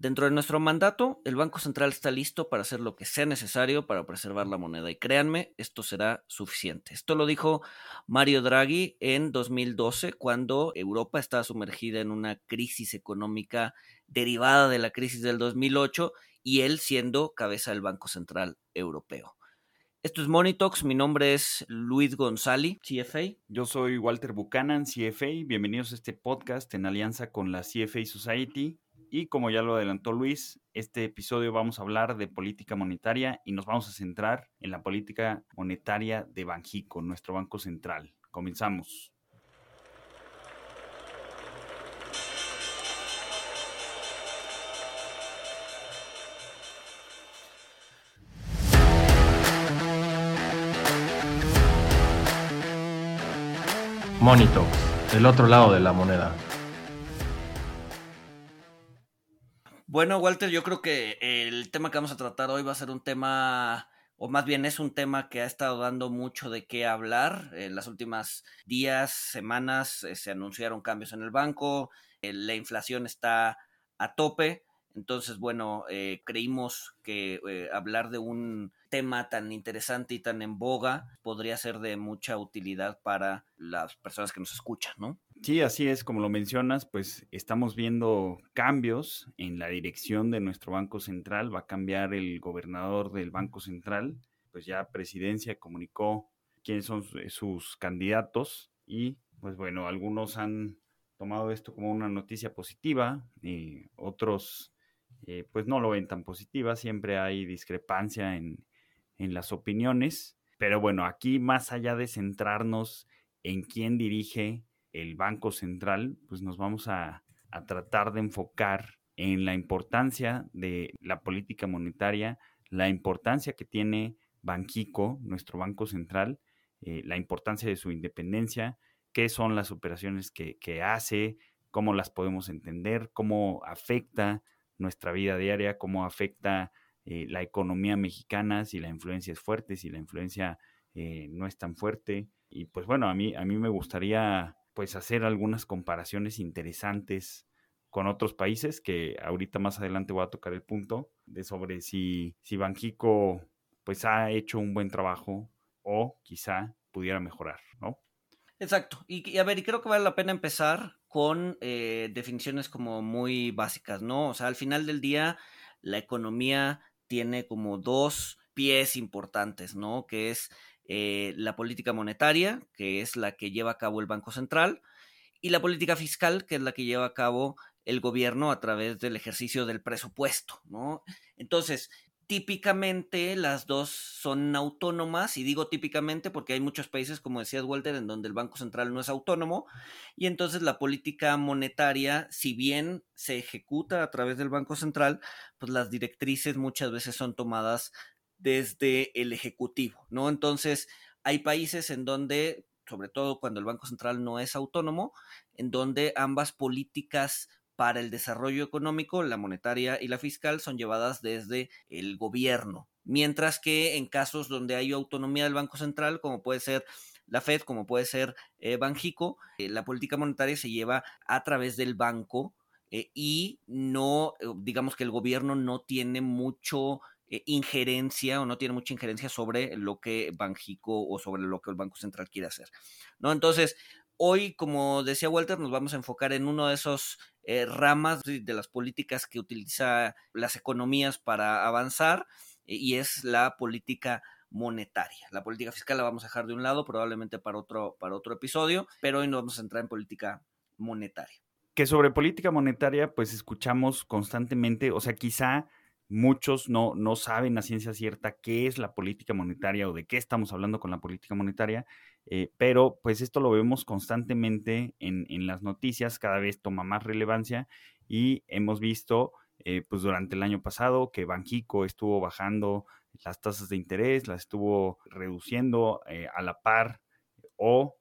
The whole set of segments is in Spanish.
Dentro de nuestro mandato, el Banco Central está listo para hacer lo que sea necesario para preservar la moneda y créanme, esto será suficiente. Esto lo dijo Mario Draghi en 2012 cuando Europa estaba sumergida en una crisis económica derivada de la crisis del 2008 y él siendo cabeza del Banco Central Europeo. Esto es Monitox, mi nombre es Luis González, CFA. Yo soy Walter Buchanan, CFA. Bienvenidos a este podcast en alianza con la CFA Society. Y como ya lo adelantó Luis, este episodio vamos a hablar de política monetaria y nos vamos a centrar en la política monetaria de Banjico, nuestro banco central. Comenzamos. Monito, el otro lado de la moneda. Bueno, Walter, yo creo que el tema que vamos a tratar hoy va a ser un tema, o más bien es un tema que ha estado dando mucho de qué hablar. En las últimas días, semanas, eh, se anunciaron cambios en el banco, eh, la inflación está a tope. Entonces, bueno, eh, creímos que hablar de un tema tan interesante y tan en boga podría ser de mucha utilidad para las personas que nos escuchan, ¿no? Sí, así es, como lo mencionas, pues estamos viendo cambios en la dirección de nuestro Banco Central, va a cambiar el gobernador del Banco Central, pues ya presidencia comunicó quiénes son sus candidatos y pues bueno, algunos han tomado esto como una noticia positiva y otros eh, pues no lo ven tan positiva, siempre hay discrepancia en, en las opiniones, pero bueno, aquí más allá de centrarnos en quién dirige el Banco Central, pues nos vamos a, tratar de enfocar en la importancia de la política monetaria, la importancia que tiene Banquico, nuestro Banco Central, eh, la importancia de su independencia, qué son las operaciones que, hace, cómo las podemos entender, cómo afecta nuestra vida diaria, cómo afecta eh, la economía mexicana, si la influencia es fuerte, si la influencia eh, no es tan fuerte. Y pues bueno, a mí, a mí me gustaría pues hacer algunas comparaciones interesantes con otros países, que ahorita más adelante voy a tocar el punto de sobre si, si Banjico pues ha hecho un buen trabajo o quizá pudiera mejorar, ¿no? Exacto. Y, a ver, y creo que vale la pena empezar con eh, definiciones como muy básicas, ¿no? O sea, al final del día, la economía tiene como dos pies importantes, ¿no? Que es eh, la política monetaria, que es la que lleva a cabo el Banco Central, y la política fiscal, que es la que lleva a cabo el gobierno a través del ejercicio del presupuesto, ¿no? Entonces, típicamente las dos son autónomas, y digo típicamente porque hay muchos países, como decías Walter, en donde el Banco Central no es autónomo, y entonces la política monetaria, si bien se ejecuta a través del Banco Central, pues las directrices muchas veces son tomadas desde el Ejecutivo, ¿no? Entonces, hay países en donde, sobre todo cuando el Banco Central no es autónomo, en donde ambas políticas para el desarrollo económico, la monetaria y la fiscal, son llevadas desde el gobierno. Mientras que en casos donde hay autonomía del Banco Central, como puede ser la Fed, como puede ser eh, Banjico, eh, la política monetaria se lleva a través del banco eh, y no, digamos que el gobierno no tiene mucho eh, injerencia o no tiene mucha injerencia sobre lo que Banjico o sobre lo que el Banco Central quiere hacer. ¿no? Entonces, hoy, como decía Walter, nos vamos a enfocar en uno de esos eh, ramas de las políticas que utiliza las economías para avanzar eh, y es la política monetaria. La política fiscal la vamos a dejar de un lado, probablemente para otro, para otro episodio, pero hoy nos vamos a entrar en política monetaria. Que sobre política monetaria, pues escuchamos constantemente, o sea, quizá muchos no, no saben a ciencia cierta qué es la política monetaria o de qué estamos hablando con la política monetaria, eh, pero pues esto lo vemos constantemente en, las noticias, cada vez toma más relevancia y hemos visto eh, pues durante el año pasado que Banjico estuvo bajando las tasas de interés, las estuvo reduciendo eh, a la par o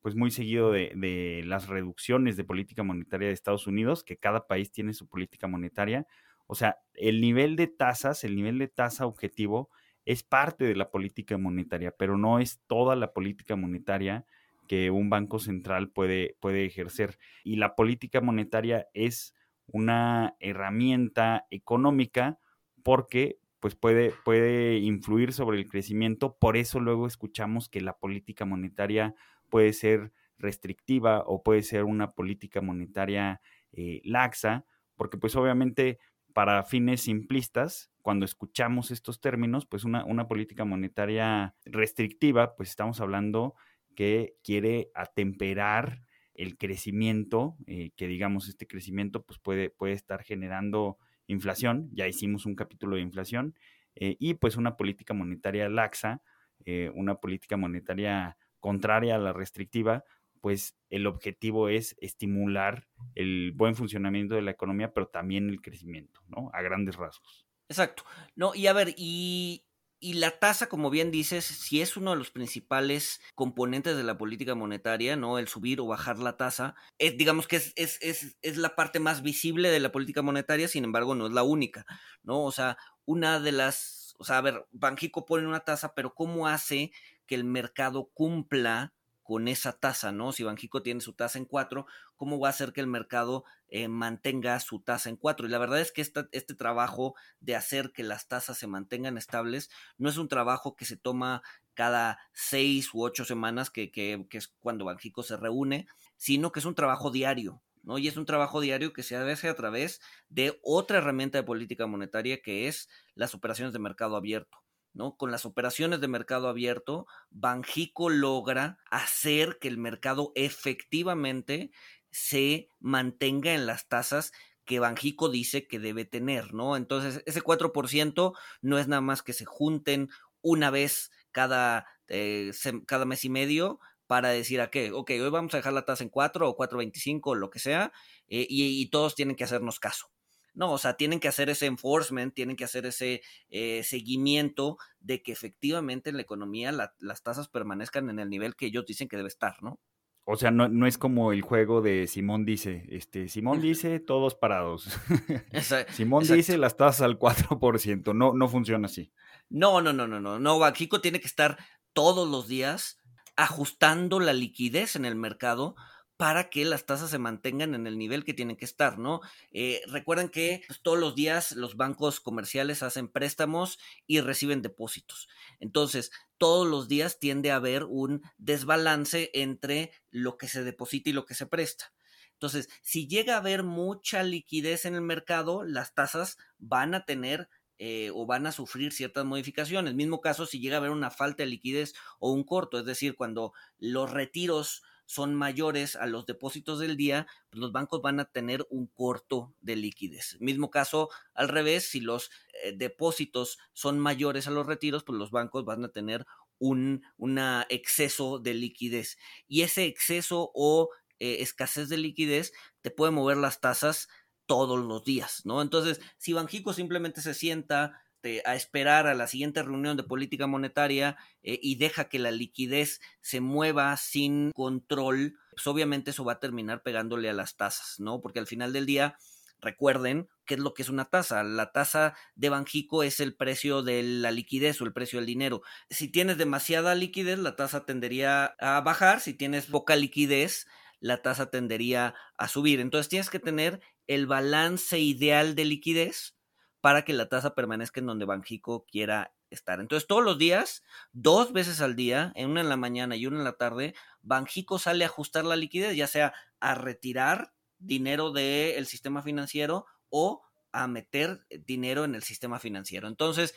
pues muy seguido de, de las reducciones de política monetaria de Estados Unidos, que cada país tiene su política monetaria, o sea, el nivel de tasas, el nivel de tasa objetivo es parte de la política monetaria, pero no es toda la política monetaria que un banco central puede, puede ejercer. Y la política monetaria es una herramienta económica porque pues puede, puede influir sobre el crecimiento. Por eso luego escuchamos que la política monetaria puede ser restrictiva o puede ser una política monetaria eh, laxa, porque pues obviamente para fines simplistas, cuando escuchamos estos términos, pues una, una política monetaria restrictiva, pues estamos hablando que quiere atemperar el crecimiento, eh, que digamos este crecimiento pues puede, puede estar generando inflación, ya hicimos un capítulo de inflación, eh, y pues una política monetaria laxa, eh, una política monetaria contraria a la restrictiva, pues el objetivo es estimular el buen funcionamiento de la economía, pero también el crecimiento, ¿no? A grandes rasgos. Exacto. No, y a ver, y y la tasa, como bien dices, si es uno de los principales componentes de la política monetaria, ¿no? El subir o bajar la tasa, es, digamos que es, es, es, es, la parte más visible de la política monetaria, sin embargo, no es la única, ¿no? O sea, una de las, o sea, a ver, Banjico pone una tasa, pero ¿cómo hace que el mercado cumpla con esa tasa, ¿no? Si Banjico tiene su tasa en 4, ¿cómo va a hacer que el mercado eh, mantenga su tasa en 4? Y la verdad es que este trabajo de hacer que las tasas se mantengan estables no es un trabajo que se toma cada seis u ocho semanas, que, que, es cuando Banjico se reúne, sino que es un trabajo diario, ¿no? Y es un trabajo diario que se hace a través de otra herramienta de política monetaria que es las operaciones de mercado abierto. ¿No? Con las operaciones de mercado abierto, Banjico logra hacer que el mercado efectivamente se mantenga en las tasas que Banjico dice que debe tener, ¿no? Entonces, ese 4% no es nada más que se junten una vez cada, eh, cada mes y medio para decir a qué, ok, hoy vamos a dejar la tasa en 4 o 4.25 o lo que sea, eh, y todos tienen que hacernos caso. No, o sea, tienen que hacer ese enforcement, tienen que hacer ese eh, seguimiento de que efectivamente en la economía las tasas permanezcan en el nivel que ellos dicen que debe estar, ¿no? O sea, no, no es como el juego de Simón dice, este, Simón dice todos parados. Simón dice las tasas al 4%, no, no funciona así. No, no, no, no, no, no, Bajico tiene que estar todos los días ajustando la liquidez en el mercado para que las tasas se mantengan en el nivel que tienen que estar, ¿no? Eh, recuerden que pues, todos los días los bancos comerciales hacen préstamos y reciben depósitos. Entonces, todos los días tiende a haber un desbalance entre lo que se deposita y lo que se presta. Entonces, si llega a haber mucha liquidez en el mercado, las tasas van a tener eh, o van a sufrir ciertas modificaciones. Mismo caso si llega a haber una falta de liquidez o un corto, es decir, cuando los retiros son mayores a los depósitos del día, pues los bancos van a tener un corto de liquidez. Mismo caso al revés, si los eh, depósitos son mayores a los retiros, pues los bancos van a tener un una exceso de liquidez. Y ese exceso o eh, escasez de liquidez te puede mover las tasas todos los días, ¿no? Entonces, si Banjico simplemente se sienta este, a esperar a la siguiente reunión de política monetaria eh, y deja que la liquidez se mueva sin control, pues obviamente eso va a terminar pegándole a las tasas, ¿no? Porque al final del día, recuerden qué es lo que es una tasa. La tasa de Banjico es el precio de la liquidez o el precio del dinero. Si tienes demasiada liquidez, la tasa tendería a bajar. Si tienes poca liquidez, la tasa tendería a subir. Entonces tienes que tener el balance ideal de liquidez para que la tasa permanezca en donde Banjico quiera estar. Entonces, todos los días, dos veces al día, en una en la mañana y una en la tarde, Banjico sale a ajustar la liquidez, ya sea a retirar dinero del sistema financiero o a meter dinero en el sistema financiero. Entonces,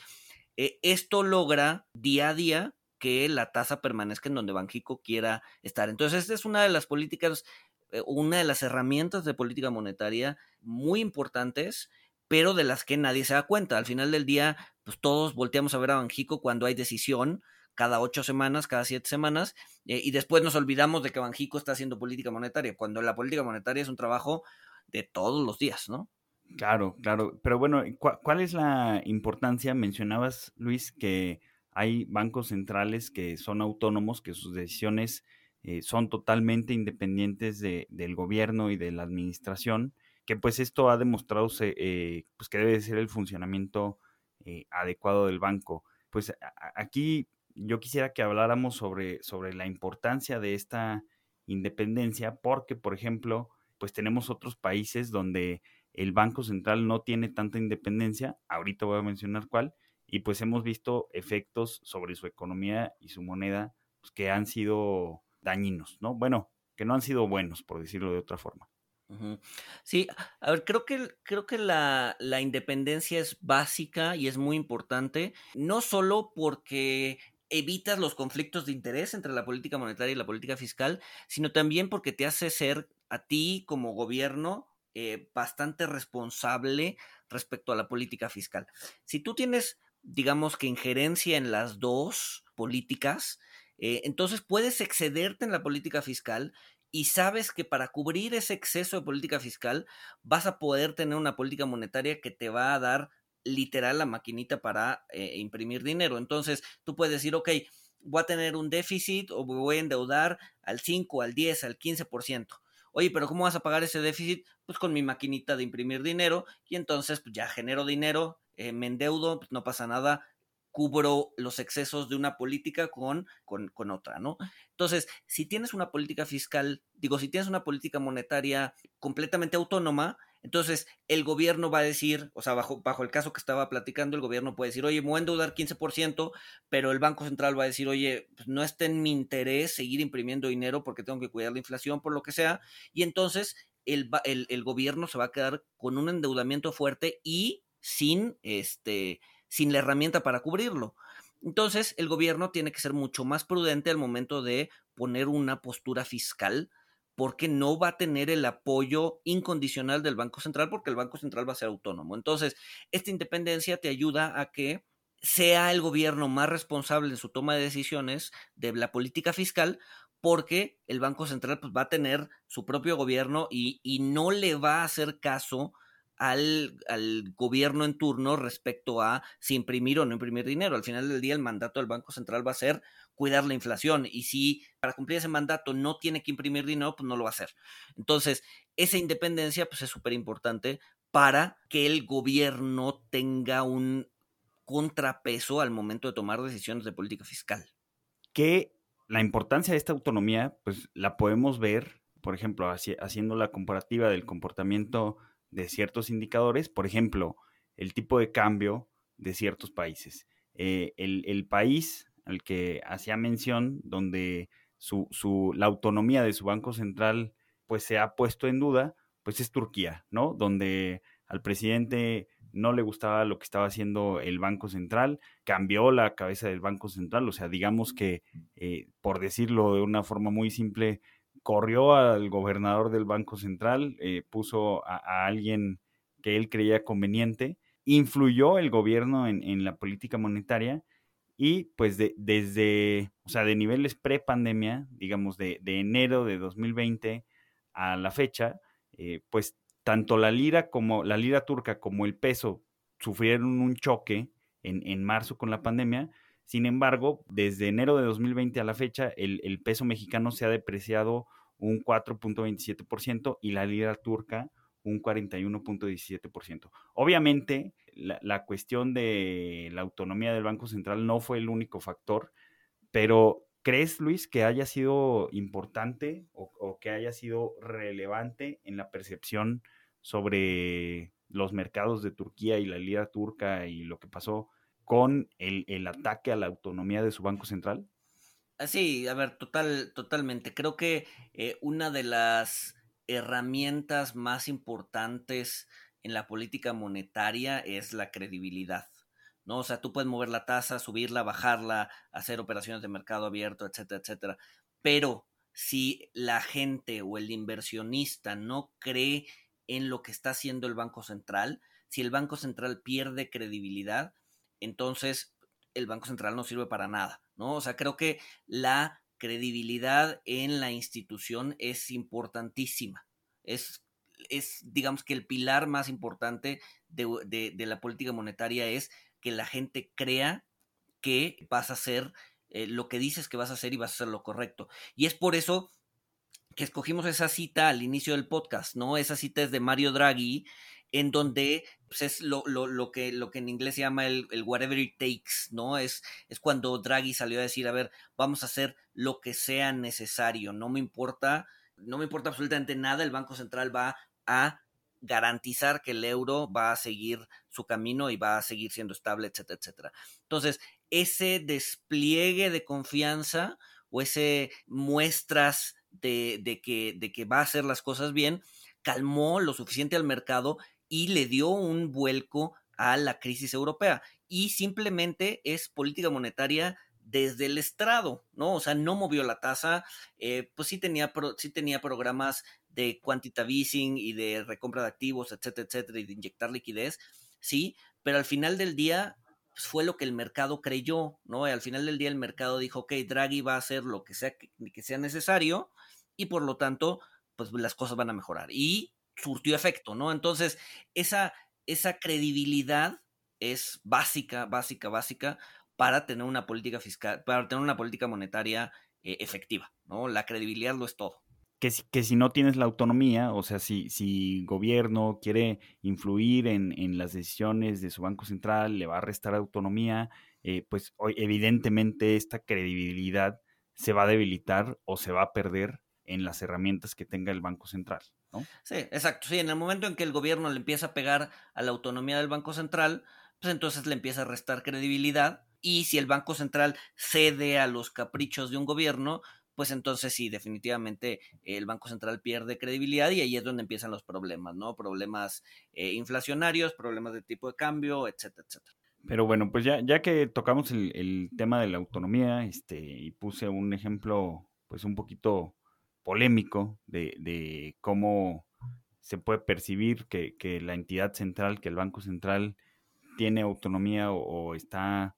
eh, esto logra día a día que la tasa permanezca en donde Banjico quiera estar. Entonces, esta es una de las políticas, eh, una de las herramientas de política monetaria muy importantes pero de las que nadie se da cuenta. Al final del día, pues todos volteamos a ver a Banjico cuando hay decisión, cada ocho semanas, cada siete semanas, eh, y después nos olvidamos de que Banjico está haciendo política monetaria, cuando la política monetaria es un trabajo de todos los días, ¿no? Claro, claro. Pero bueno, ¿cuál es la importancia? Mencionabas, Luis, que hay bancos centrales que son autónomos, que sus decisiones eh, son totalmente independientes de, del gobierno y de la administración que pues esto ha demostrado eh, pues que debe ser el funcionamiento eh, adecuado del banco. Pues aquí yo quisiera que habláramos sobre, sobre la importancia de esta independencia, porque, por ejemplo, pues tenemos otros países donde el Banco Central no tiene tanta independencia, ahorita voy a mencionar cuál, y pues hemos visto efectos sobre su economía y su moneda pues, que han sido dañinos, ¿no? Bueno, que no han sido buenos, por decirlo de otra forma. Sí, a ver, creo que, creo que la, la, independencia es básica y es muy importante, no solo porque evitas los conflictos de interés entre la política monetaria y la política fiscal, sino también porque te hace ser a ti como gobierno eh, bastante responsable respecto a la política fiscal. Si tú tienes, digamos que injerencia en las dos políticas, eh, entonces puedes excederte en la política fiscal y sabes que para cubrir ese exceso de política fiscal vas a poder tener una política monetaria que te va a dar literal la maquinita para eh, imprimir dinero. Entonces tú puedes decir, ok, voy a tener un déficit o voy a endeudar al 5, al 10, al 15%. Oye, pero ¿cómo vas a pagar ese déficit? Pues con mi maquinita de imprimir dinero y entonces pues ya genero dinero, eh, me endeudo, pues no pasa nada, cubro los excesos de una política con, con, con, otra, ¿no? Entonces, si tienes una política fiscal, digo, si tienes una política monetaria completamente autónoma, entonces el gobierno va a decir, o sea, bajo, bajo el caso que estaba platicando, el gobierno puede decir, oye, me voy a endeudar 15%, pero el Banco Central va a decir, oye, pues no está en mi interés seguir imprimiendo dinero porque tengo que cuidar la inflación, por lo que sea, y entonces el, el, el gobierno se va a quedar con un endeudamiento fuerte y sin este sin la herramienta para cubrirlo. Entonces, el gobierno tiene que ser mucho más prudente al momento de poner una postura fiscal porque no va a tener el apoyo incondicional del Banco Central porque el Banco Central va a ser autónomo. Entonces, esta independencia te ayuda a que sea el gobierno más responsable en su toma de decisiones de la política fiscal porque el Banco Central pues, va a tener su propio gobierno y, y no le va a hacer caso al, al, gobierno en turno respecto a si imprimir o no imprimir dinero. Al final del día el mandato del Banco Central va a ser cuidar la inflación y si para cumplir ese mandato no tiene que imprimir dinero, pues no lo va a hacer. Entonces, esa independencia pues es súper importante para que el gobierno tenga un contrapeso al momento de tomar decisiones de política fiscal. Que la importancia de esta autonomía, pues la podemos ver, por ejemplo, haciendo la comparativa del comportamiento de ciertos indicadores, por ejemplo, el tipo de cambio de ciertos países. Eh, el, país al que hacía mención, donde su, su, la autonomía de su Banco Central pues se ha puesto en duda, pues es Turquía, ¿no? Donde al presidente no le gustaba lo que estaba haciendo el Banco Central, cambió la cabeza del Banco Central, o sea, digamos que, eh, por decirlo de una forma muy simple, corrió al gobernador del Banco Central, eh, puso a, alguien que él creía conveniente, influyó el gobierno en, la política monetaria y pues desde, o sea, de niveles pre-pandemia, digamos de, enero de 2020 a la fecha, eh, pues tanto la lira como la lira turca como el peso sufrieron un choque en, en marzo con la pandemia, sin embargo, desde enero de 2020 a la fecha, el, peso mexicano se ha depreciado un 4.27% y la lira turca un 41.17%. Obviamente, la, cuestión de la autonomía del Banco Central no fue el único factor, pero ¿crees, Luis, que haya sido importante o, o que haya sido relevante en la percepción sobre los mercados de Turquía y la lira turca y lo que pasó con el, ataque a la autonomía de su Banco Central? Ah, sí, a ver, total, totalmente. Creo que eh, una de las herramientas más importantes en la política monetaria es la credibilidad. ¿no? O sea, tú puedes mover la tasa, subirla, bajarla, hacer operaciones de mercado abierto, etcétera, etcétera. Pero si la gente o el inversionista no cree en lo que está haciendo el Banco Central, si el Banco Central pierde credibilidad, entonces el Banco Central no sirve para nada, ¿no? O sea, creo que la credibilidad en la institución es importantísima. Es, es digamos que el pilar más importante de, la política monetaria es que la gente crea que vas a hacer eh, lo que dices que vas a hacer y vas a hacer lo correcto. Y es por eso que escogimos esa cita al inicio del podcast, ¿no? Esa cita es de Mario Draghi, en donde pues, es lo, lo, lo, que, lo que en inglés se llama el, el, whatever it takes, ¿no? Es, es cuando Draghi salió a decir, a ver, vamos a hacer lo que sea necesario, no me importa, no me importa absolutamente nada, el Banco Central va a garantizar que el euro va a seguir su camino y va a seguir siendo estable, etcétera, etcétera. Entonces, ese despliegue de confianza o ese muestras de, de, que, de que va a hacer las cosas bien, calmó lo suficiente al mercado y le dio un vuelco a la crisis europea. Y simplemente es política monetaria desde el estrado, ¿no? O sea, no movió la tasa, eh, pues sí tenía, sí tenía programas de quantitative easing y de recompra de activos, etcétera, etcétera, y de inyectar liquidez, sí, pero al final del día pues fue lo que el mercado creyó, ¿no? Y al final del día el mercado dijo, ok, Draghi va a hacer lo que sea que sea necesario y por lo tanto, pues las cosas van a mejorar. Y surtió efecto, ¿no? Entonces, esa, esa credibilidad es básica, básica, básica para tener una política fiscal, para tener una política monetaria eh, efectiva, ¿no? La credibilidad lo es todo. Que si, que si no tienes la autonomía, o sea, si, si gobierno quiere influir en, en las decisiones de su Banco Central, le va a restar autonomía, eh, pues evidentemente esta credibilidad se va a debilitar o se va a perder en las herramientas que tenga el Banco Central. ¿No? Sí, exacto. Sí, en el momento en que el gobierno le empieza a pegar a la autonomía del Banco Central, pues entonces le empieza a restar credibilidad y si el Banco Central cede a los caprichos de un gobierno, pues entonces sí, definitivamente el Banco Central pierde credibilidad y ahí es donde empiezan los problemas, ¿no? Problemas eh, inflacionarios, problemas de tipo de cambio, etcétera, etcétera. Pero bueno, pues ya, ya que tocamos el, el, tema de la autonomía, este, y puse un ejemplo, pues un poquito polémico de, de cómo se puede percibir que, que, la entidad central, que el Banco Central tiene autonomía o, está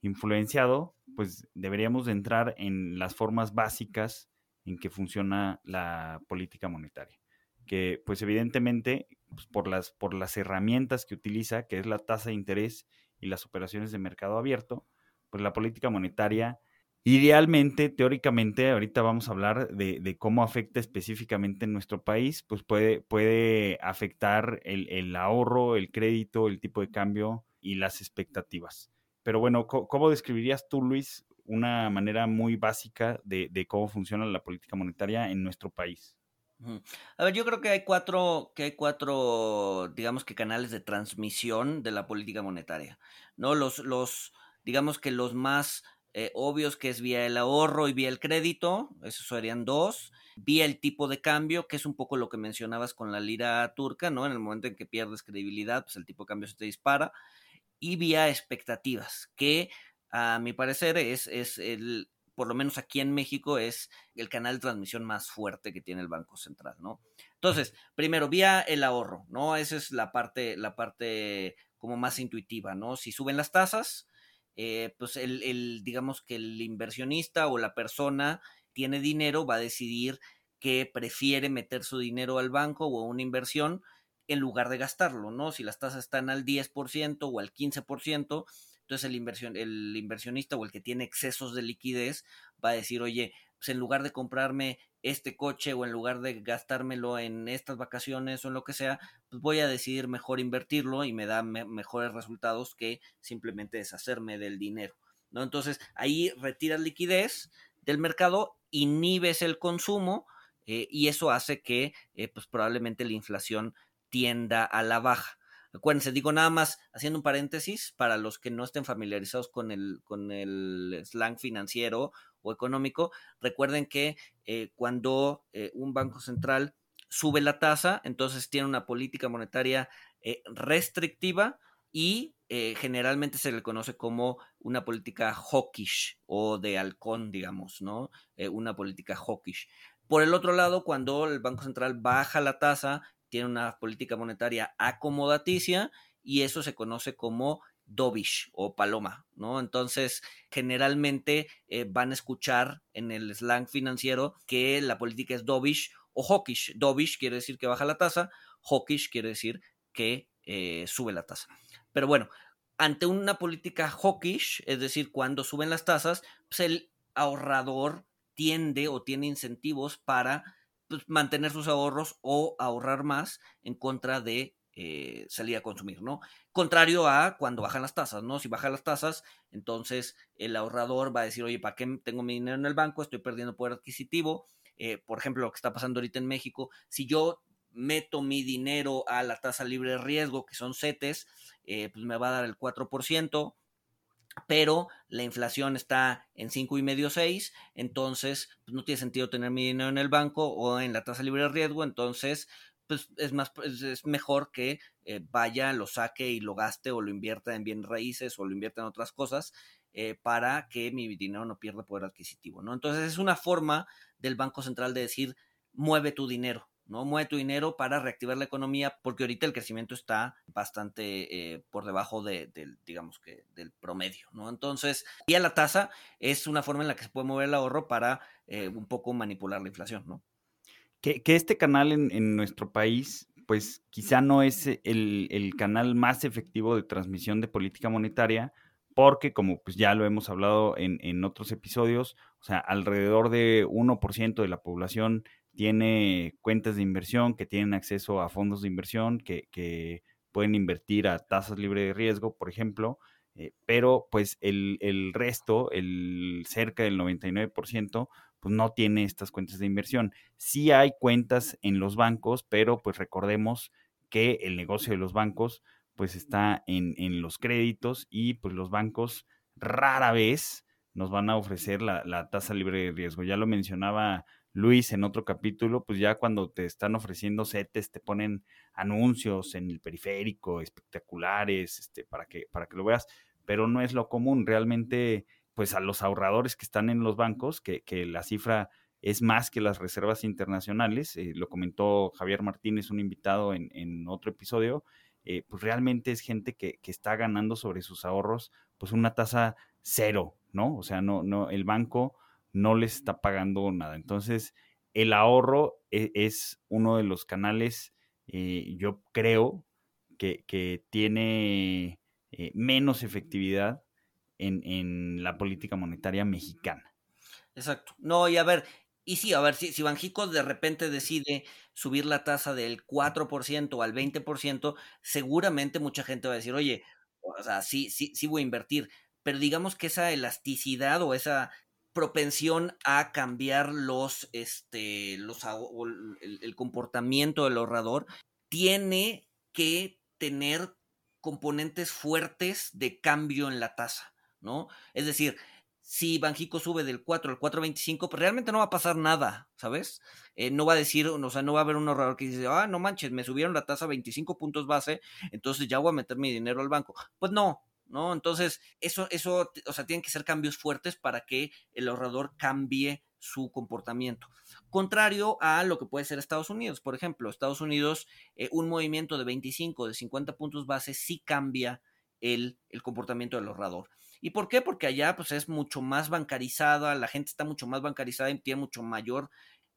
influenciado, pues deberíamos de entrar en las formas básicas en que funciona la política monetaria. Que pues evidentemente pues, por, las, por las herramientas que utiliza, que es la tasa de interés y las operaciones de mercado abierto, pues la política monetaria Idealmente, teóricamente, ahorita vamos a hablar de, cómo afecta específicamente en nuestro país, pues puede, puede afectar el, el, ahorro, el crédito, el tipo de cambio y las expectativas. Pero bueno, ¿cómo describirías tú, Luis, una manera muy básica de, de, cómo funciona la política monetaria en nuestro país? A ver, yo creo que hay cuatro, que hay cuatro, digamos que canales de transmisión de la política monetaria, ¿no? Los, los, digamos que los más eh, obvios que es vía el ahorro y vía el crédito, esos serían dos, vía el tipo de cambio, que es un poco lo que mencionabas con la lira turca, ¿no? En el momento en que pierdes credibilidad, pues el tipo de cambio se te dispara, y vía expectativas, que a mi parecer es, es el, por lo menos aquí en México, es el canal de transmisión más fuerte que tiene el Banco Central, ¿no? Entonces, primero, vía el ahorro, ¿no? Esa es la parte, la parte como más intuitiva, ¿no? Si suben las tasas, eh, pues el, el, digamos que el inversionista o la persona tiene dinero, va a decidir que prefiere meter su dinero al banco o a una inversión en lugar de gastarlo, ¿no? Si las tasas están al 10% o al 15%, entonces el, el inversionista o el que tiene excesos de liquidez va a decir, oye, pues en lugar de comprarme este coche o en lugar de gastármelo en estas vacaciones o en lo que sea, pues voy a decidir mejor invertirlo y me da me mejores resultados que simplemente deshacerme del dinero, ¿no? Entonces ahí retiras liquidez del mercado, inhibes el consumo eh, y eso hace que eh, pues probablemente la inflación tienda a la baja. Acuérdense, digo nada más haciendo un paréntesis para los que no estén familiarizados con el, con el slang financiero o económico, recuerden que eh, cuando eh, un banco central sube la tasa, entonces tiene una política monetaria eh, restrictiva y generalmente se le conoce como una política hawkish o de halcón, digamos, ¿no? Una política hawkish. Por el otro lado, cuando el Banco Central baja la tasa, tiene una política monetaria acomodaticia y eso se conoce como dovish o paloma, ¿no? Entonces, generalmente eh, van a escuchar en el slang financiero que la política es dovish o hawkish. Dovish quiere decir que baja la tasa, hawkish quiere decir que eh, sube la tasa. Pero bueno, ante una política hawkish, es decir, cuando suben las tasas, pues el ahorrador tiende o tiene incentivos para pues, mantener sus ahorros o ahorrar más en contra de eh, salir a consumir, ¿no? Contrario a cuando bajan las tasas, ¿no? Si bajan las tasas, entonces el ahorrador va a decir, oye, ¿para qué tengo mi dinero en el banco? Estoy perdiendo poder adquisitivo. Eh, por ejemplo, lo que está pasando ahorita en México, si yo meto mi dinero a la tasa libre de riesgo, que son CETES, eh, pues me va a dar el 4%, pero la inflación está en 5,5 6, entonces pues no tiene sentido tener mi dinero en el banco o en la tasa libre de riesgo, entonces pues es más pues, es mejor que eh, vaya, lo saque y lo gaste o lo invierta en bienes raíces o lo invierta en otras cosas eh, para que mi dinero no pierda poder adquisitivo, ¿no? Entonces es una forma del Banco Central de decir, mueve tu dinero, ¿no? Mueve tu dinero para reactivar la economía, porque ahorita el crecimiento está bastante eh, por debajo de, del, digamos que, del promedio, ¿no? Entonces, y a la tasa es una forma en la que se puede mover el ahorro para un poco manipular la inflación, ¿no? Que, este canal en, nuestro país, pues quizá no es el, el canal más efectivo de transmisión de política monetaria, porque como pues ya lo hemos hablado en, otros episodios, o sea, alrededor de 1% de la población tiene cuentas de inversión, que tienen acceso a fondos de inversión, que, pueden invertir a tasas libres de riesgo, por ejemplo, eh, pero pues el, el, resto, el cerca del 99%, pues no tiene estas cuentas de inversión. Sí hay cuentas en los bancos, pero pues recordemos que el negocio de los bancos pues está en, los créditos y pues los bancos rara vez nos van a ofrecer la, tasa libre de riesgo. Ya lo mencionaba Luis en otro capítulo, pues ya cuando te están ofreciendo CETES te ponen anuncios en el periférico espectaculares este, para, que, para que lo veas, pero no es lo común. Realmente, pues a los ahorradores que están en los bancos, que, la cifra es más que las reservas internacionales, eh, lo comentó Javier Martínez, un invitado en, en otro episodio, eh, pues realmente es gente que, está ganando sobre sus ahorros pues una tasa cero, ¿no? O sea, no, no, el banco no les está pagando nada. Entonces, el ahorro e, es, uno de los canales, eh, yo creo, que, tiene eh, menos efectividad en, la política monetaria mexicana. Exacto. No, y a ver, y sí, a ver, si, si Banjico de repente decide subir la tasa del 4% al 20%, seguramente mucha gente va a decir, oye, o sea, sí, sí, sí voy a invertir. Pero digamos que esa elasticidad o esa propensión a cambiar los, este, los, el comportamiento del ahorrador tiene que tener componentes fuertes de cambio en la tasa, ¿no? Es decir, si Banjico sube del 4 al 4.25, pues realmente no va a pasar nada, ¿sabes? Eh, no va a decir, o sea, no va a haber un ahorrador que dice, ah, no manches, me subieron la tasa a 25 puntos base, entonces ya voy a meter mi dinero al banco. Pues no, ¿no? Entonces, eso, eso, o sea, tienen que ser cambios fuertes para que el ahorrador cambie su comportamiento. Contrario a lo que puede ser Estados Unidos, por ejemplo, Estados Unidos, eh, un movimiento de 25, de 50 puntos base sí cambia el, el comportamiento del ahorrador. ¿Y por qué? Porque allá pues es mucho más bancarizada, la gente está mucho más bancarizada y tiene mucho mayor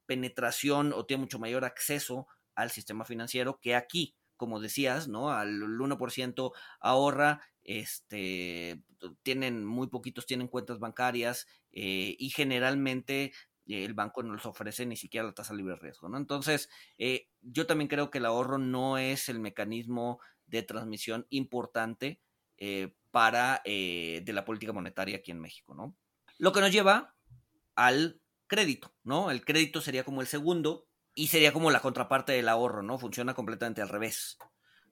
penetración o tiene mucho mayor acceso al sistema financiero que aquí, como decías, ¿no? Al 1% ahorra, este, tienen muy poquitos, tienen cuentas bancarias eh, y generalmente el banco no les ofrece ni siquiera la tasa libre de riesgo, ¿no? Entonces, eh, yo también creo que el ahorro no es el mecanismo de transmisión importante eh, para eh, de la política monetaria aquí en México, ¿no? Lo que nos lleva al crédito, ¿no? El crédito sería como el segundo y sería como la contraparte del ahorro, ¿no? Funciona completamente al revés.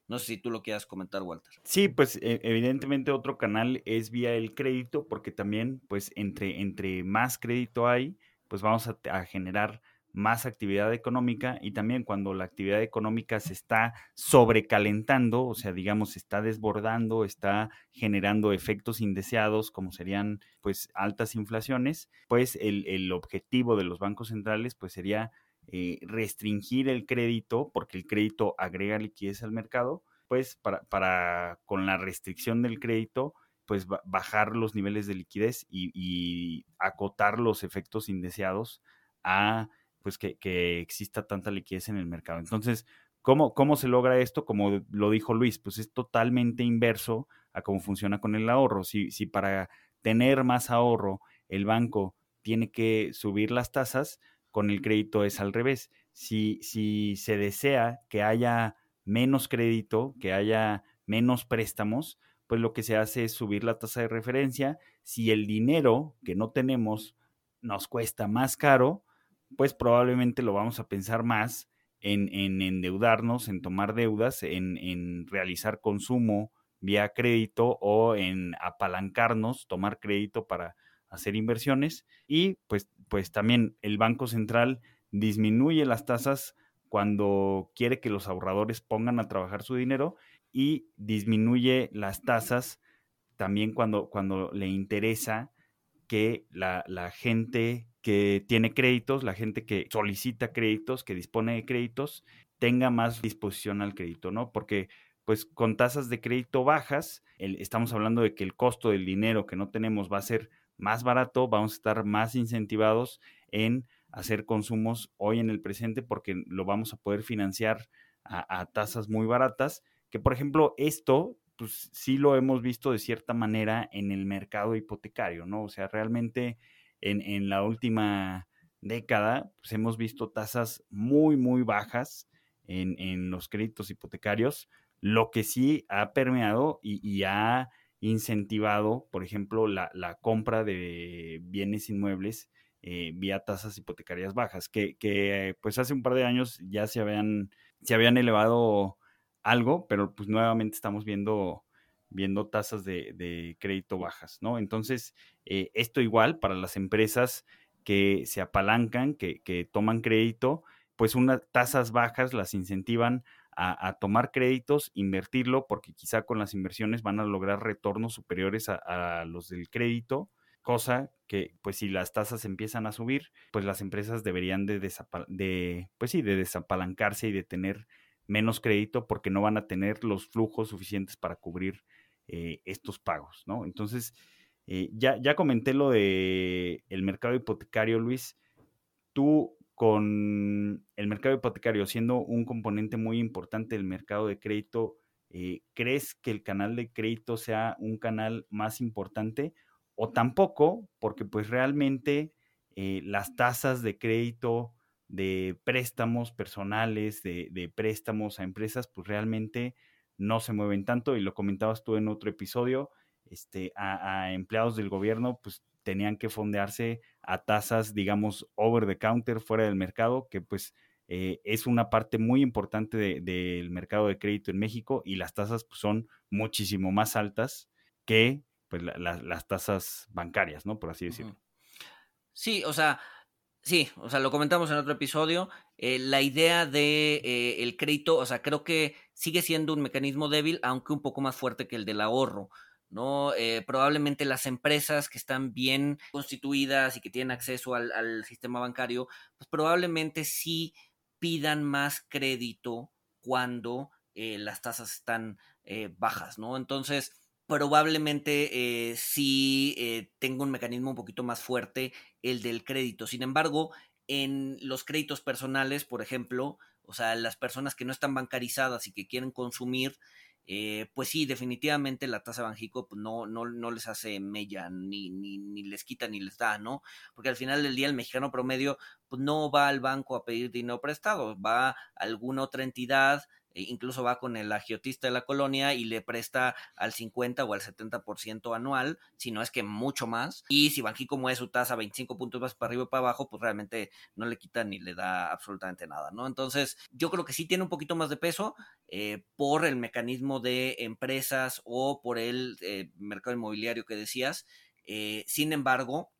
No sé si tú lo quieras comentar, Walter. Sí, pues e, evidentemente otro canal es vía el crédito, porque también, pues, entre, entre más crédito hay, pues vamos a generar más actividad económica y también cuando la actividad económica se está sobrecalentando, o sea, digamos, está desbordando, está generando efectos indeseados como serían pues altas inflaciones, pues el, objetivo de los bancos centrales pues sería eh, restringir el crédito porque el crédito agrega liquidez al mercado, pues para, para con la restricción del crédito pues bajar los niveles de liquidez y, y acotar los efectos indeseados a pues que, exista tanta liquidez en el mercado. Entonces, ¿cómo, ¿cómo se logra esto? Como lo dijo Luis, pues es totalmente inverso a cómo funciona con el ahorro. Si, si para tener más ahorro el banco tiene que subir las tasas, con el crédito es al revés. Si, si se desea que haya menos crédito, que haya menos préstamos, pues lo que se hace es subir la tasa de referencia. Si el dinero que no tenemos nos cuesta más caro, pues probablemente lo vamos a pensar más en, en endeudarnos, en tomar deudas, en, realizar consumo vía crédito o en apalancarnos, tomar crédito para hacer inversiones. Y pues, pues también el Banco Central disminuye las tasas cuando quiere que los ahorradores pongan a trabajar su dinero y disminuye las tasas también cuando, cuando le interesa que la, gente que tiene créditos, la gente que solicita créditos, que dispone de créditos, tenga más disposición al crédito, ¿no? Porque pues con tasas de crédito bajas, estamos hablando de que el costo del dinero que no tenemos va a ser más barato, vamos a estar más incentivados en hacer consumos hoy en el presente porque lo vamos a poder financiar a, tasas muy baratas, que por ejemplo esto, pues sí lo hemos visto de cierta manera en el mercado hipotecario, ¿no? O sea, realmente en, en la última década, pues hemos visto tasas muy, muy bajas en, en los créditos hipotecarios, lo que sí ha permeado y, ha incentivado, por ejemplo, la, compra de bienes inmuebles eh, vía tasas hipotecarias bajas, que, pues hace un par de años ya se habían, se habían elevado algo, pero pues nuevamente estamos viendo, viendo tasas de, crédito bajas, ¿no? Entonces, eh, esto igual para las empresas que se apalancan, que, que toman crédito, pues unas tasas bajas las incentivan a, tomar créditos, invertirlo, porque quizá con las inversiones van a lograr retornos superiores a, los del crédito, cosa que pues si las tasas empiezan a subir, pues las empresas deberían de, de, pues sí, de desapalancarse y de tener menos crédito porque no van a tener los flujos suficientes para cubrir eh, estos pagos, ¿no? Entonces, eh, ya, ya comenté lo de el mercado hipotecario, Luis. ¿Tú con el mercado hipotecario siendo un componente muy importante del mercado de crédito, eh, ¿crees que el canal de crédito sea un canal más importante? O tampoco, porque pues realmente las tasas de crédito de préstamos personales, de, préstamos a empresas, pues realmente no se mueven tanto. Y lo comentabas tú en otro episodio, este, a, a empleados del gobierno, pues tenían que fondearse a tasas, digamos, over the counter, fuera del mercado, que pues eh, es una parte muy importante del mercado de crédito en México y las tasas pues, son muchísimo más altas que pues, las tasas bancarias, ¿no? Por así decirlo. Sí, o sea, sí, o sea, lo comentamos en otro episodio. Eh, la idea de eh, el crédito, o sea, creo que sigue siendo un mecanismo débil, aunque un poco más fuerte que el del ahorro. ¿no? Eh, probablemente las empresas que están bien constituidas y que tienen acceso al, sistema bancario, pues probablemente sí pidan más crédito cuando eh, las tasas están bajas, ¿no? Entonces, probablemente sí tenga un mecanismo un poquito más fuerte el del crédito. Sin embargo, en los créditos personales, por ejemplo, o sea, las personas que no están bancarizadas y que quieren consumir, eh, pues sí, definitivamente la tasa Banjico pues no, no, no les hace mella, ni, ni, ni, les quita ni les da, ¿no? Porque al final del día el mexicano promedio pues no va al banco a pedir dinero prestado, va a alguna otra entidad incluso va con el agiotista de la colonia y le presta al 50 o al 70% anual, si no es que mucho más. Y si Banjico mueve su tasa 25 puntos más para arriba y para abajo, pues realmente no le quita ni le da absolutamente nada, ¿no? Entonces, yo creo que sí tiene un poquito más de peso eh, por el mecanismo de empresas o por el eh, mercado inmobiliario que decías. Eh, sin embargo,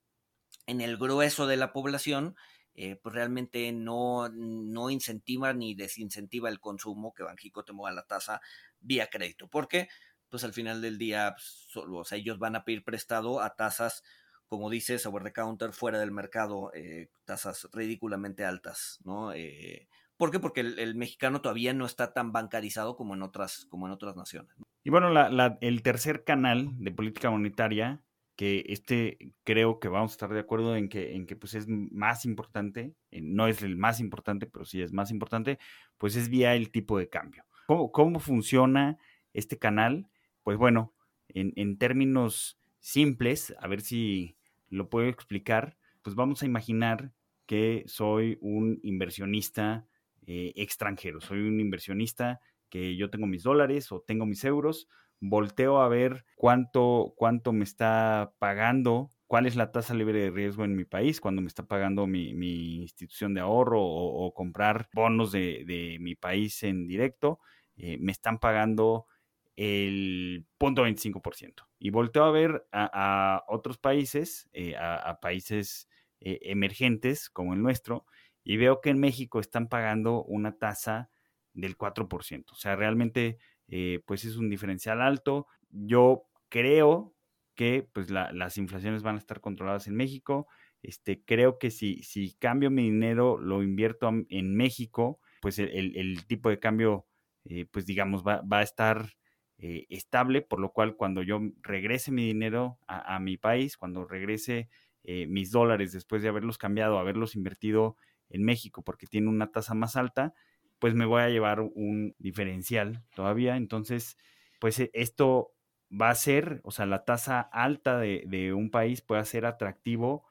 en el grueso de la población, eh, pues realmente no, no incentiva ni desincentiva el consumo que Banjico te mueva la tasa vía crédito, porque pues al final del día pues, o sea, ellos van a pedir prestado a tasas, como dices, over the counter, fuera del mercado, eh, tasas ridículamente altas, ¿no? Eh, ¿Por qué? Porque el, mexicano todavía no está tan bancarizado como en otras, como en otras naciones. Y bueno, la, el tercer canal de política monetaria que este creo que vamos a estar de acuerdo en que, en que pues es más importante, eh, no es el más importante, pero sí es más importante, pues es vía el tipo de cambio. ¿Cómo, cómo funciona este canal? Pues bueno, en, en, términos simples, a ver si lo puedo explicar, pues vamos a imaginar que soy un inversionista eh, extranjero, soy un inversionista que yo tengo mis dólares o tengo mis euros, volteo a ver cuánto, cuánto me está pagando cuál es la tasa libre de riesgo en mi país cuando me está pagando mi, institución de ahorro o, comprar bonos de, mi país en directo, eh, me están pagando el 0.25%. Y volteo a ver a, otros países, eh, a, países eh, emergentes como el nuestro, y veo que en México están pagando una tasa del 4%. O sea, realmente eh, pues es un diferencial alto. Yo creo que pues las inflaciones van a estar controladas en México. Este, creo que si, si cambio mi dinero, lo invierto en México, pues el, tipo de cambio, pues digamos, va, va a estar eh, estable, por lo cual cuando yo regrese mi dinero a, mi país, cuando regrese eh, mis dólares después de haberlos cambiado, haberlos invertido en México porque tiene una tasa más alta, pues me voy a llevar un diferencial todavía. Entonces, pues e, esto va a ser, o sea, la tasa alta de, de un país puede ser atractivo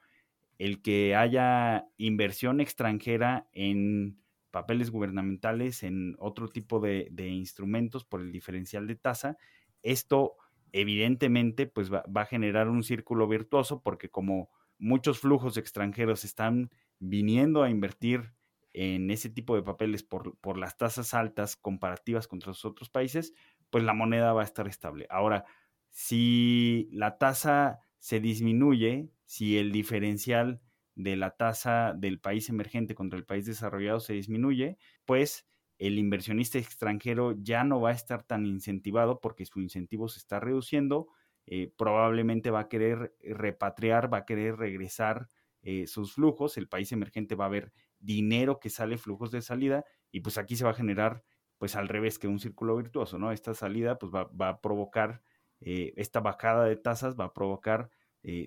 el que haya inversión extranjera en papeles gubernamentales en otro tipo de, instrumentos por el diferencial de tasa. Esto evidentemente pues va, a generar un círculo virtuoso porque como muchos flujos extranjeros están viniendo a invertir en ese tipo de papeles por, por las tasas altas comparativas contra los otros países, pues la moneda va a estar estable. Ahora, si la tasa se disminuye, si el diferencial de la tasa del país emergente contra el país desarrollado se disminuye, pues el inversionista extranjero ya no va a estar tan incentivado porque su incentivo se está reduciendo, eh, probablemente va a querer repatriar, va a querer regresar eh, sus flujos, el país emergente va a ver dinero que sale, flujos de salida, y pues aquí se va a generar pues al revés que un círculo virtuoso, ¿no? Esta salida pues va, a provocar, eh, esta bajada de tasas va a provocar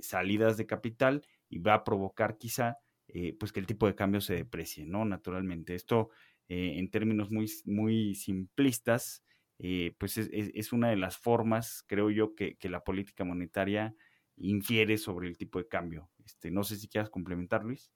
salidas de capital y va a provocar quizá eh, pues que el tipo de cambio se deprecie, ¿no? Naturalmente. Esto eh, en términos muy, muy simplistas, eh, pues es, una de las formas, creo yo, que, la política monetaria infiere sobre el tipo de cambio. Este, no sé si quieras complementar, Luis.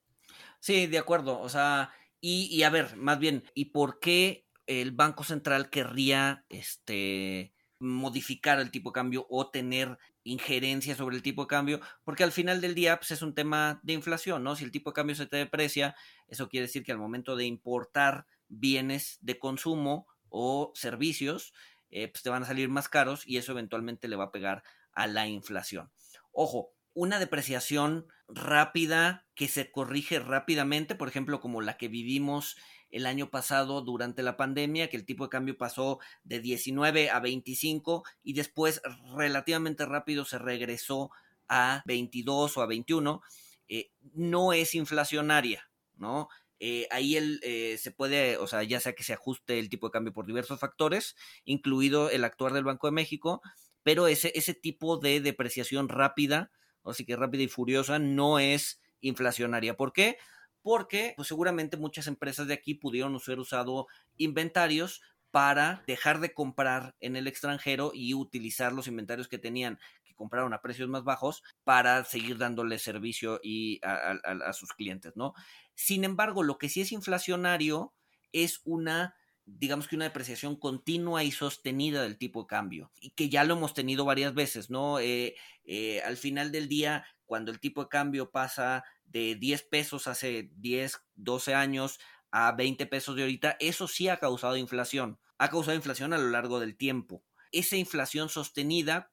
Sí, de acuerdo. O sea, y, y a ver, más bien, ¿y por qué el Banco Central querría este modificar el tipo de cambio o tener injerencia sobre el tipo de cambio, porque al final del día pues, es un tema de inflación, ¿no? Si el tipo de cambio se te deprecia, eso quiere decir que al momento de importar bienes de consumo o servicios, eh, pues te van a salir más caros y eso eventualmente le va a pegar a la inflación. Ojo, una depreciación rápida que se corrige rápidamente, por ejemplo, como la que vivimos el año pasado durante la pandemia, que el tipo de cambio pasó de 19 a 25 y después relativamente rápido se regresó a 22 o a 21, eh, no es inflacionaria, ¿no? Eh, ahí el, eh, se puede, o sea, ya sea que se ajuste el tipo de cambio por diversos factores, incluido el actuar del Banco de México, pero ese, ese tipo de depreciación rápida, así que rápida y furiosa, no es inflacionaria. ¿Por qué? porque pues, seguramente muchas empresas de aquí pudieron haber usado inventarios para dejar de comprar en el extranjero y utilizar los inventarios que tenían que compraron a precios más bajos para seguir dándole servicio y a, sus clientes, ¿no? Sin embargo, lo que sí es inflacionario es una digamos que una depreciación continua y sostenida del tipo de cambio, y que ya lo hemos tenido varias veces, ¿no? Eh, eh, al final del día, cuando el tipo de cambio pasa de 10 pesos hace 10, 12 años a 20 pesos de ahorita, eso sí ha causado inflación. Ha causado inflación a lo largo del tiempo. Esa inflación sostenida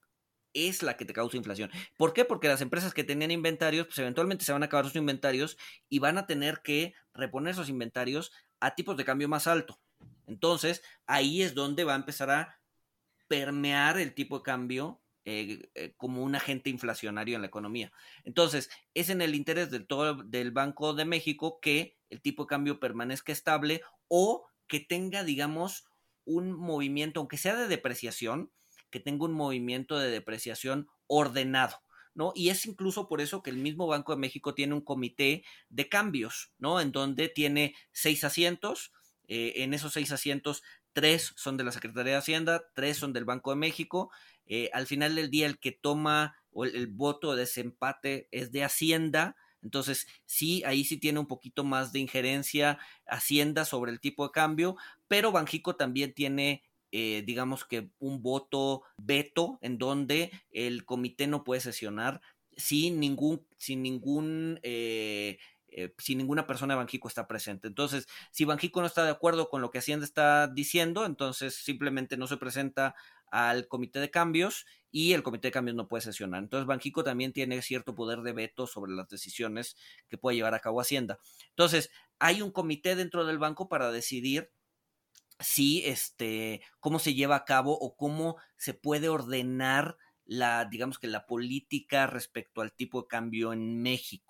es la que te causa inflación. ¿Por qué? Porque las empresas que tenían inventarios, pues eventualmente se van a acabar sus inventarios y van a tener que reponer esos inventarios a tipos de cambio más alto. Entonces, ahí es donde va a empezar a permear el tipo de cambio eh, eh, como un agente inflacionario en la economía. Entonces, es en el interés del, todo, del Banco de México que el tipo de cambio permanezca estable o que tenga, digamos, un movimiento, aunque sea de depreciación, que tenga un movimiento de depreciación ordenado. ¿no? Y es incluso por eso que el mismo Banco de México tiene un comité de cambios, ¿no? En donde tiene seis asientos, eh, en esos seis asientos, tres son de la Secretaría de Hacienda, tres son del Banco de México, eh, al final del día el que toma o el, voto de desempate es de Hacienda, entonces, sí, ahí sí tiene un poquito más de injerencia Hacienda sobre el tipo de cambio, pero Banjico también tiene, eh, digamos que un voto veto en donde el comité no puede sesionar sin ningún, sin ningún eh, eh, si ninguna persona de Banjico está presente. Entonces, si Banjico no está de acuerdo con lo que Hacienda está diciendo, entonces simplemente no se presenta al comité de cambios y el comité de cambios no puede sesionar. Entonces, Banjico también tiene cierto poder de veto sobre las decisiones que puede llevar a cabo Hacienda. Entonces, hay un comité dentro del banco para decidir si este cómo se lleva a cabo o cómo se puede ordenar la digamos que la política respecto al tipo de cambio en México.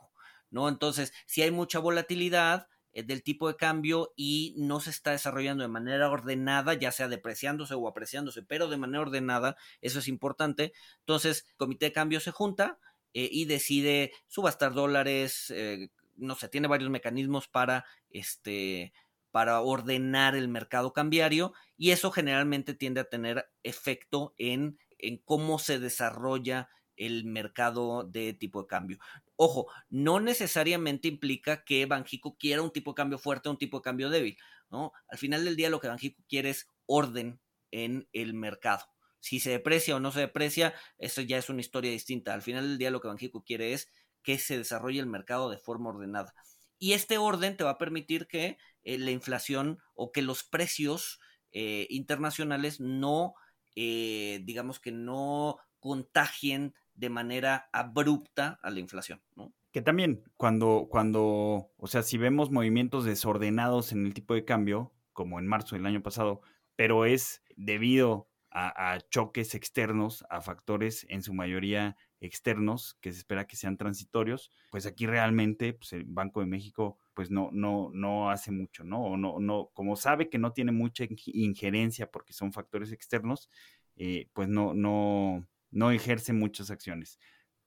¿No? Entonces, si hay mucha volatilidad eh, del tipo de cambio y no se está desarrollando de manera ordenada, ya sea depreciándose o apreciándose, pero de manera ordenada, eso es importante. Entonces, el comité de cambio se junta eh, y decide subastar dólares, eh, no sé, tiene varios mecanismos para este para ordenar el mercado cambiario y eso generalmente tiende a tener efecto en, en cómo se desarrolla el mercado de tipo de cambio. Ojo, no necesariamente implica que Banjico quiera un tipo de cambio fuerte o un tipo de cambio débil, ¿no? Al final del día lo que Banjico quiere es orden en el mercado. Si se deprecia o no se deprecia, eso ya es una historia distinta. Al final del día lo que Banjico quiere es que se desarrolle el mercado de forma ordenada. Y este orden te va a permitir que eh, la inflación o que los precios eh, internacionales no, eh, digamos que no contagien de manera abrupta a la inflación, ¿no? Que también cuando, cuando, o sea, si vemos movimientos desordenados en el tipo de cambio, como en marzo del año pasado, pero es debido a, choques externos, a factores en su mayoría externos que se espera que sean transitorios, pues aquí realmente pues el Banco de México pues no, no, no hace mucho, ¿no? O no, no, como sabe que no tiene mucha injerencia porque son factores externos, eh, pues no, no, no ejerce muchas acciones.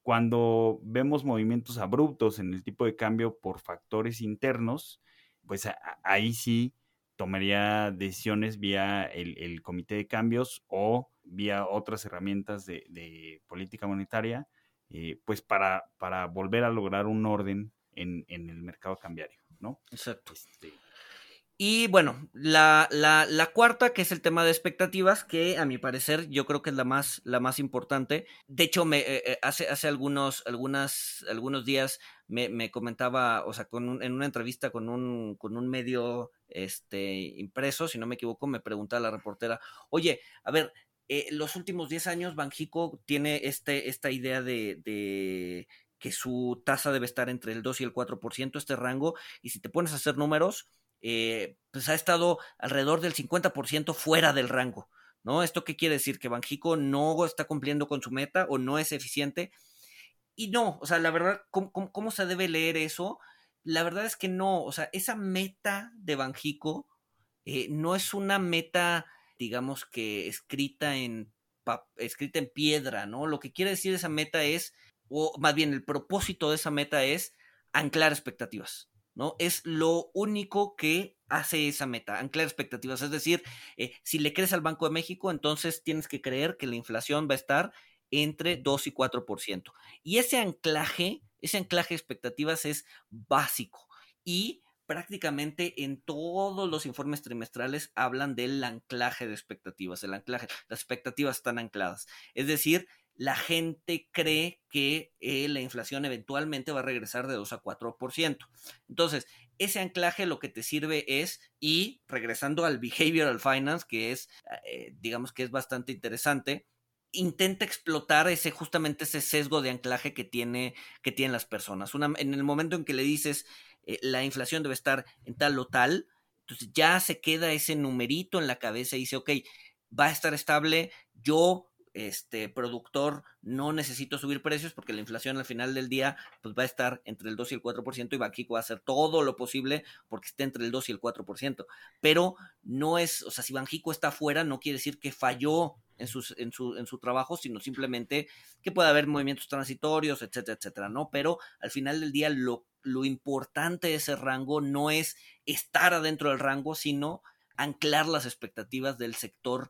Cuando vemos movimientos abruptos en el tipo de cambio por factores internos, pues ahí sí tomaría decisiones vía el, comité de cambios o vía otras herramientas de, política monetaria, eh, pues para, para volver a lograr un orden en, el mercado cambiario, ¿no? Exacto. Este, y bueno, la, la, cuarta, que es el tema de expectativas, que a mi parecer yo creo que es la más, la más importante. De hecho, me, eh, eh, hace, hace algunos, algunas, algunos días me, me comentaba, o sea, con en una entrevista con un, con un medio este, impreso, si no me equivoco, me preguntaba la reportera, oye, a ver, eh, los últimos 10 años Banjico tiene este, esta idea de, de que su tasa debe estar entre el 2 y el 4%, este rango, y si te pones a hacer números, eh, pues ha estado alrededor del 50% fuera del rango, ¿no? ¿Esto qué quiere decir? ¿Que Banjico no está cumpliendo con su meta o no es eficiente? Y no, o sea, la verdad, ¿cómo, se debe leer eso? La verdad es que no, o sea, esa meta de Banjico eh, no es una meta, digamos que escrita en, escrita en piedra, ¿no? Lo que quiere decir esa meta es, o más bien el propósito de esa meta es anclar expectativas. ¿No? Es lo único que hace esa meta, anclar expectativas. Es decir, eh, si le crees al Banco de México, entonces tienes que creer que la inflación va a estar entre 2 y 4%. Y ese anclaje, ese anclaje de expectativas es básico. Y prácticamente en todos los informes trimestrales hablan del anclaje de expectativas, el anclaje, las expectativas están ancladas. Es decir, la gente cree que eh, la inflación eventualmente va a regresar de 2 a 4%. Entonces, ese anclaje lo que te sirve es, y regresando al behavioral finance, que es, eh, digamos que es bastante interesante, intenta explotar ese justamente ese sesgo de anclaje que tiene que tienen las personas. en el momento en que le dices eh, la inflación debe estar en tal o tal, entonces ya se queda ese numerito en la cabeza y dice, ok, va a estar estable, yo este productor no necesito subir precios porque la inflación al final del día pues va a estar entre el 2 y el 4% y Banxico va a hacer todo lo posible porque esté entre el 2 y el 4%. Pero no es, o sea, si Banjico está afuera no quiere decir que falló en, sus, en, su, en su trabajo, sino simplemente que puede haber movimientos transitorios, etcétera, etcétera, ¿no? Pero al final del día lo, lo importante de ese rango no es estar adentro del rango, sino anclar las expectativas del sector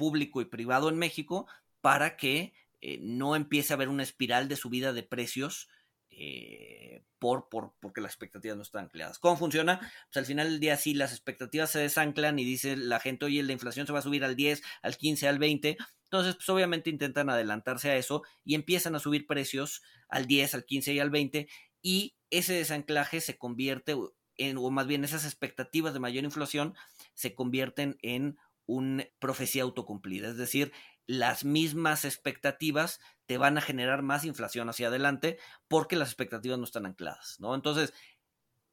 público y privado en México para que eh, no empiece a haber una espiral de subida de precios eh, por, por, porque las expectativas no están ancladas. ¿Cómo funciona? Pues al final del día sí, las expectativas se desanclan y dice la gente, oye, la inflación se va a subir al 10, al 15, al 20, Entonces, pues obviamente intentan adelantarse a eso y empiezan a subir precios al 10, al 15 y al 20 y ese desanclaje se convierte en, o más bien esas expectativas de mayor inflación se convierten en una profecía autocumplida, es decir, las mismas expectativas te van a generar más inflación hacia adelante porque las expectativas no están ancladas, ¿no? Entonces,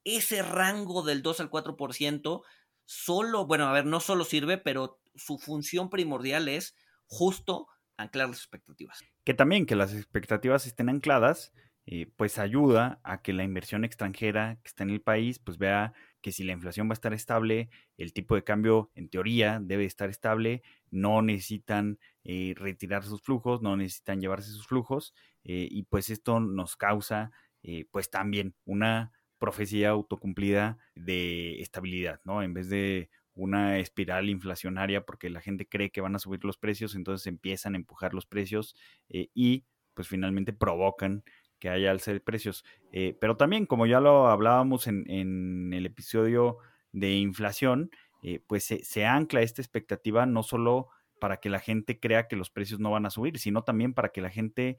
ese rango del 2 al 4% solo, bueno, a ver, no solo sirve, pero su función primordial es justo anclar las expectativas. Que también que las expectativas estén ancladas, eh, pues ayuda a que la inversión extranjera que está en el país, pues vea que si la inflación va a estar estable, el tipo de cambio en teoría debe estar estable, no necesitan eh, retirar sus flujos, no necesitan llevarse sus flujos, eh, y pues esto nos causa pues también una profecía autocumplida de estabilidad, ¿no? En vez de una espiral inflacionaria porque la gente cree que van a subir los precios, entonces empiezan a empujar los precios eh, y pues finalmente provocan que haya alza de precios. Eh, pero también, como ya lo hablábamos en, el episodio de inflación, eh, pues se, ancla esta expectativa no solo para que la gente crea que los precios no van a subir, sino también para que la gente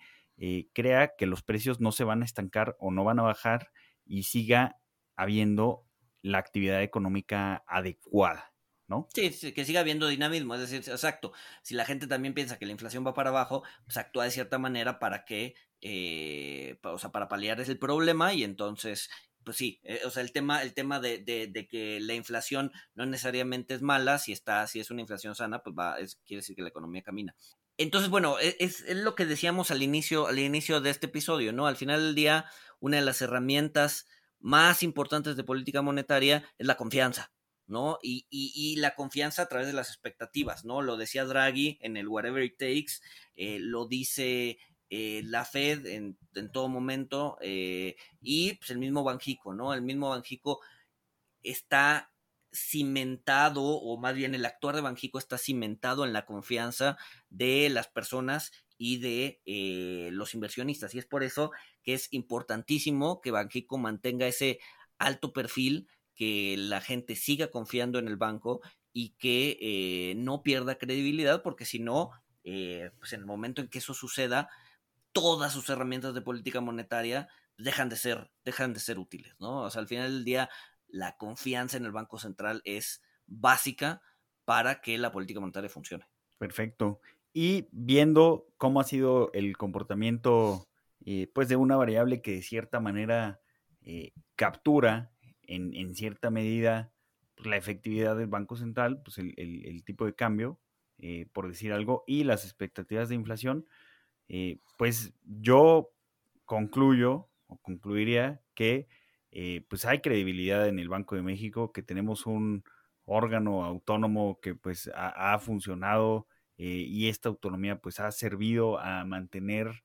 crea que los precios no se van a estancar o no van a bajar y siga habiendo la actividad económica adecuada, ¿no? Sí, que siga habiendo dinamismo, es decir, exacto. Si la gente también piensa que la inflación va para abajo, pues actúa de cierta manera para que, eh, o sea, para paliar ese problema y entonces pues sí, eh, o sea, el tema, el tema de, de, que la inflación no necesariamente es mala, si está, si es una inflación sana, pues va, quiere decir que la economía camina. Entonces, bueno, e, es, es, lo que decíamos al inicio, al inicio de este episodio, ¿no? Al final del día, una de las herramientas más importantes de política monetaria es la confianza, ¿no? Y, y, la confianza a través de las expectativas, ¿no? Lo decía Draghi en el Whatever It Takes, eh, lo dice eh, la Fed en, todo momento eh, y pues, el mismo Banjico, ¿no? El mismo Banjico está cimentado, o más bien el actuar de Banjico está cimentado en la confianza de las personas y de eh, los inversionistas. Y es por eso que es importantísimo que Banjico mantenga ese alto perfil, que la gente siga confiando en el banco y que no pierda credibilidad, porque si no, pues en el momento en que eso suceda, todas sus herramientas de política monetaria dejan de ser, dejan de ser útiles, ¿no? O sea, al final del día, la confianza en el Banco Central es básica para que la política monetaria funcione. Perfecto y viendo cómo ha sido el comportamiento eh, pues de una variable que de cierta manera eh, captura en, cierta medida la efectividad del Banco Central, pues el, tipo de cambio, eh, por decir algo, y las expectativas de inflación, pues yo concluyo o concluiría que pues hay credibilidad en el Banco de México, que tenemos un órgano autónomo que pues ha funcionado eh, y esta autonomía pues ha servido a mantener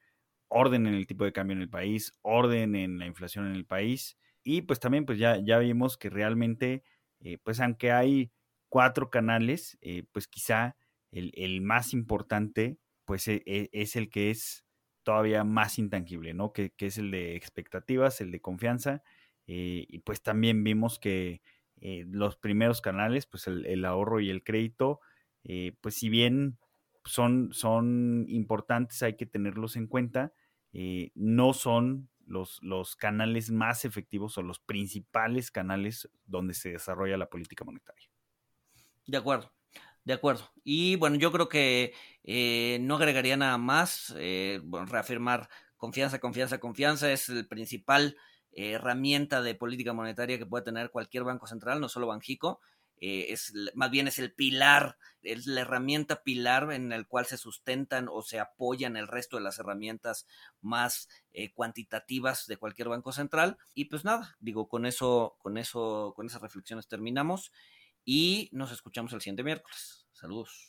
orden en el tipo de cambio en el país, orden en la inflación en el país. Y pues también pues ya, ya vimos que realmente eh, pues aunque hay cuatro canales, eh, pues quizá el, más importante pues e, e, es el que es todavía más intangible, ¿no? Que, es el de expectativas, el de confianza y pues también vimos que los primeros canales, pues el, ahorro y el crédito, pues si bien son, son importantes, hay que tenerlos en cuenta. Eh, no son los, los canales más efectivos o los principales canales donde se desarrolla la política monetaria. De acuerdo, de acuerdo. Y bueno, yo creo que eh, no agregaría nada más. Eh, bueno, reafirmar confianza, confianza, confianza es el principal herramienta de política monetaria que puede tener cualquier banco central, no solo Banjico. Eh, es más bien es el pilar, es la herramienta pilar en el cual se sustentan o se apoyan el resto de las herramientas más eh, cuantitativas de cualquier banco central. Y pues nada, digo, con eso, con eso, con esas reflexiones terminamos y nos escuchamos el siguiente miércoles. Saludos.